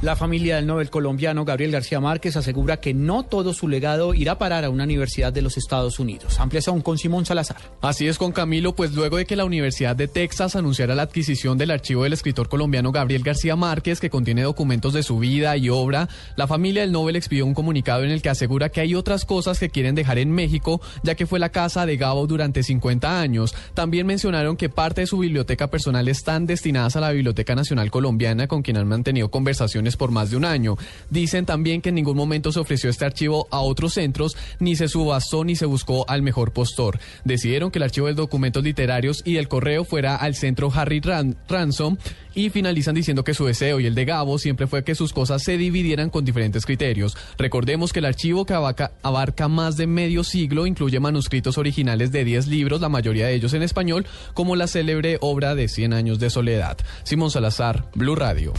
La familia del Nobel colombiano Gabriel García Márquez asegura que no todo su legado irá a parar a una universidad de los Estados Unidos. Ampliación con Simón Salazar. Así es con Camilo, pues luego de que la Universidad de Texas anunciara la adquisición del archivo del escritor colombiano Gabriel García Márquez, que contiene documentos de su vida y obra, la familia del Nobel expidió un comunicado en el que asegura que hay otras cosas que quieren dejar en México, ya que fue la casa de Gabo durante 50 años. También mencionaron que parte de su biblioteca personal están destinadas a la Biblioteca Nacional Colombiana, con quien han mantenido conversaciones por más de un año. Dicen también que en ningún momento se ofreció este archivo a otros centros, ni se subastó ni se buscó al mejor postor. Decidieron que el archivo de documentos literarios y del correo fuera al centro Harry Ransom y finalizan diciendo que su deseo y el de Gabo siempre fue que sus cosas se dividieran con diferentes criterios. Recordemos que el archivo que abarca, abarca más de medio siglo incluye manuscritos originales de 10 libros, la mayoría de ellos en español, como la célebre obra de 100 años de soledad. Simón Salazar, Blue Radio.